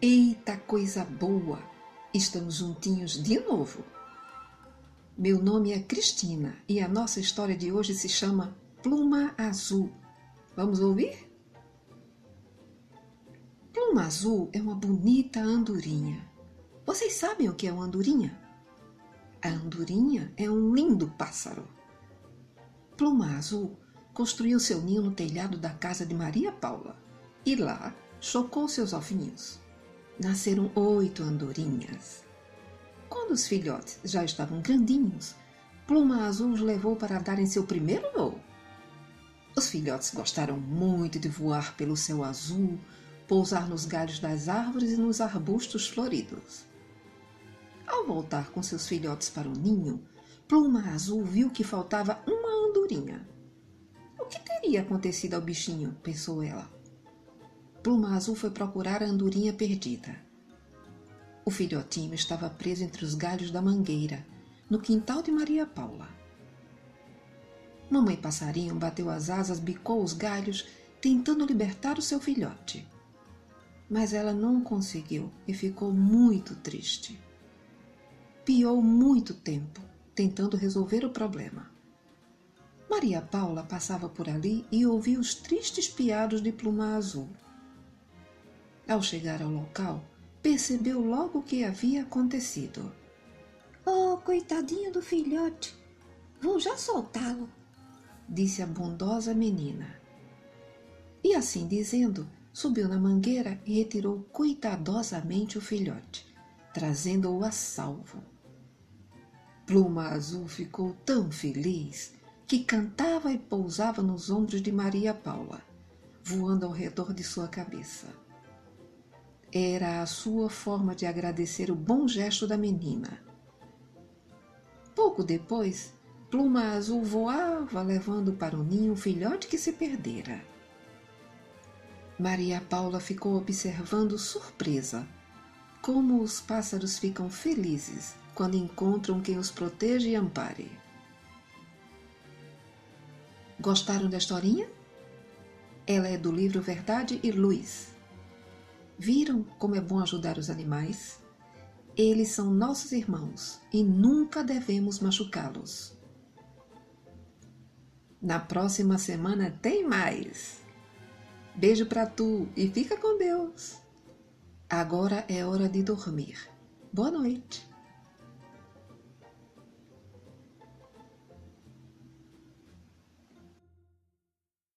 Eita coisa boa! Estamos juntinhos de novo. Meu nome é Cristina e a nossa história de hoje se chama Pluma Azul. Vamos ouvir? Pluma Azul é uma bonita andorinha. Vocês sabem o que é uma andorinha? A andorinha é um lindo pássaro. Pluma Azul construiu seu ninho no telhado da casa de Maria Paula e lá chocou seus ovinhos nasceram oito andorinhas. Quando os filhotes já estavam grandinhos, Pluma Azul os levou para darem seu primeiro voo. Os filhotes gostaram muito de voar pelo céu azul, pousar nos galhos das árvores e nos arbustos floridos. Ao voltar com seus filhotes para o ninho, Pluma Azul viu que faltava uma andorinha. O que teria acontecido ao bichinho? pensou ela. Pluma Azul foi procurar a andorinha perdida. O filhotinho estava preso entre os galhos da mangueira, no quintal de Maria Paula. Mamãe Passarinho bateu as asas, bicou os galhos, tentando libertar o seu filhote. Mas ela não conseguiu e ficou muito triste. Piou muito tempo, tentando resolver o problema. Maria Paula passava por ali e ouvia os tristes piados de Pluma Azul. Ao chegar ao local, percebeu logo o que havia acontecido. Oh, coitadinho do filhote! Vou já soltá-lo, disse a bondosa menina. E assim dizendo, subiu na mangueira e retirou cuidadosamente o filhote, trazendo-o a salvo. Pluma Azul ficou tão feliz que cantava e pousava nos ombros de Maria Paula, voando ao redor de sua cabeça. Era a sua forma de agradecer o bom gesto da menina. Pouco depois, Pluma Azul voava levando para o ninho o filhote que se perdera. Maria Paula ficou observando surpresa como os pássaros ficam felizes quando encontram quem os protege e ampare. Gostaram da historinha? Ela é do livro Verdade e Luz, Viram como é bom ajudar os animais? Eles são nossos irmãos e nunca devemos machucá-los. Na próxima semana tem mais. Beijo para tu e fica com Deus. Agora é hora de dormir. Boa noite.